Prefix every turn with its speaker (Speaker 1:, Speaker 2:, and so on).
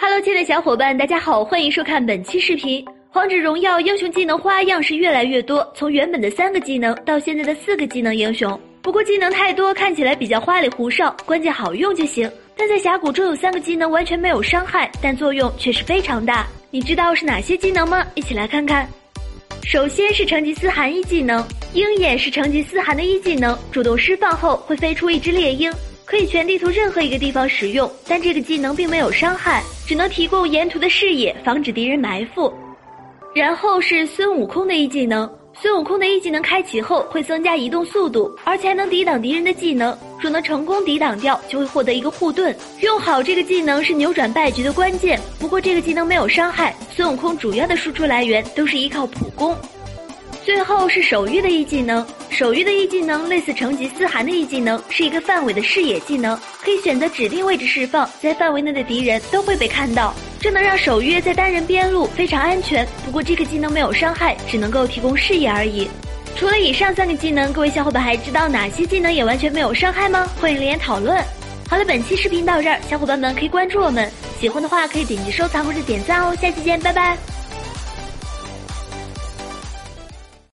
Speaker 1: Hello，亲爱的小伙伴，大家好，欢迎收看本期视频。王者荣耀英雄技能花样是越来越多，从原本的三个技能到现在的四个技能英雄。不过技能太多，看起来比较花里胡哨，关键好用就行。但在峡谷中有三个技能完全没有伤害，但作用却是非常大。你知道是哪些技能吗？一起来看看。首先是成吉思汗一技能，鹰眼是成吉思汗的一技能，主动释放后会飞出一只猎鹰。可以全地图任何一个地方使用，但这个技能并没有伤害，只能提供沿途的视野，防止敌人埋伏。然后是孙悟空的一技能，孙悟空的一技能开启后会增加移动速度，而且还能抵挡敌人的技能。若能成功抵挡掉，就会获得一个护盾。用好这个技能是扭转败局的关键。不过这个技能没有伤害，孙悟空主要的输出来源都是依靠普攻。最后是守御的一技能，守约的一技能类似成吉思汗的一技能，是一个范围的视野技能，可以选择指定位置释放，在范围内的敌人都会被看到，这能让守约在单人边路非常安全。不过这个技能没有伤害，只能够提供视野而已。除了以上三个技能，各位小伙伴还知道哪些技能也完全没有伤害吗？欢迎留言讨论。好了，本期视频到这儿，小伙伴们可以关注我们，喜欢的话可以点击收藏或者点赞哦。下期见，拜拜。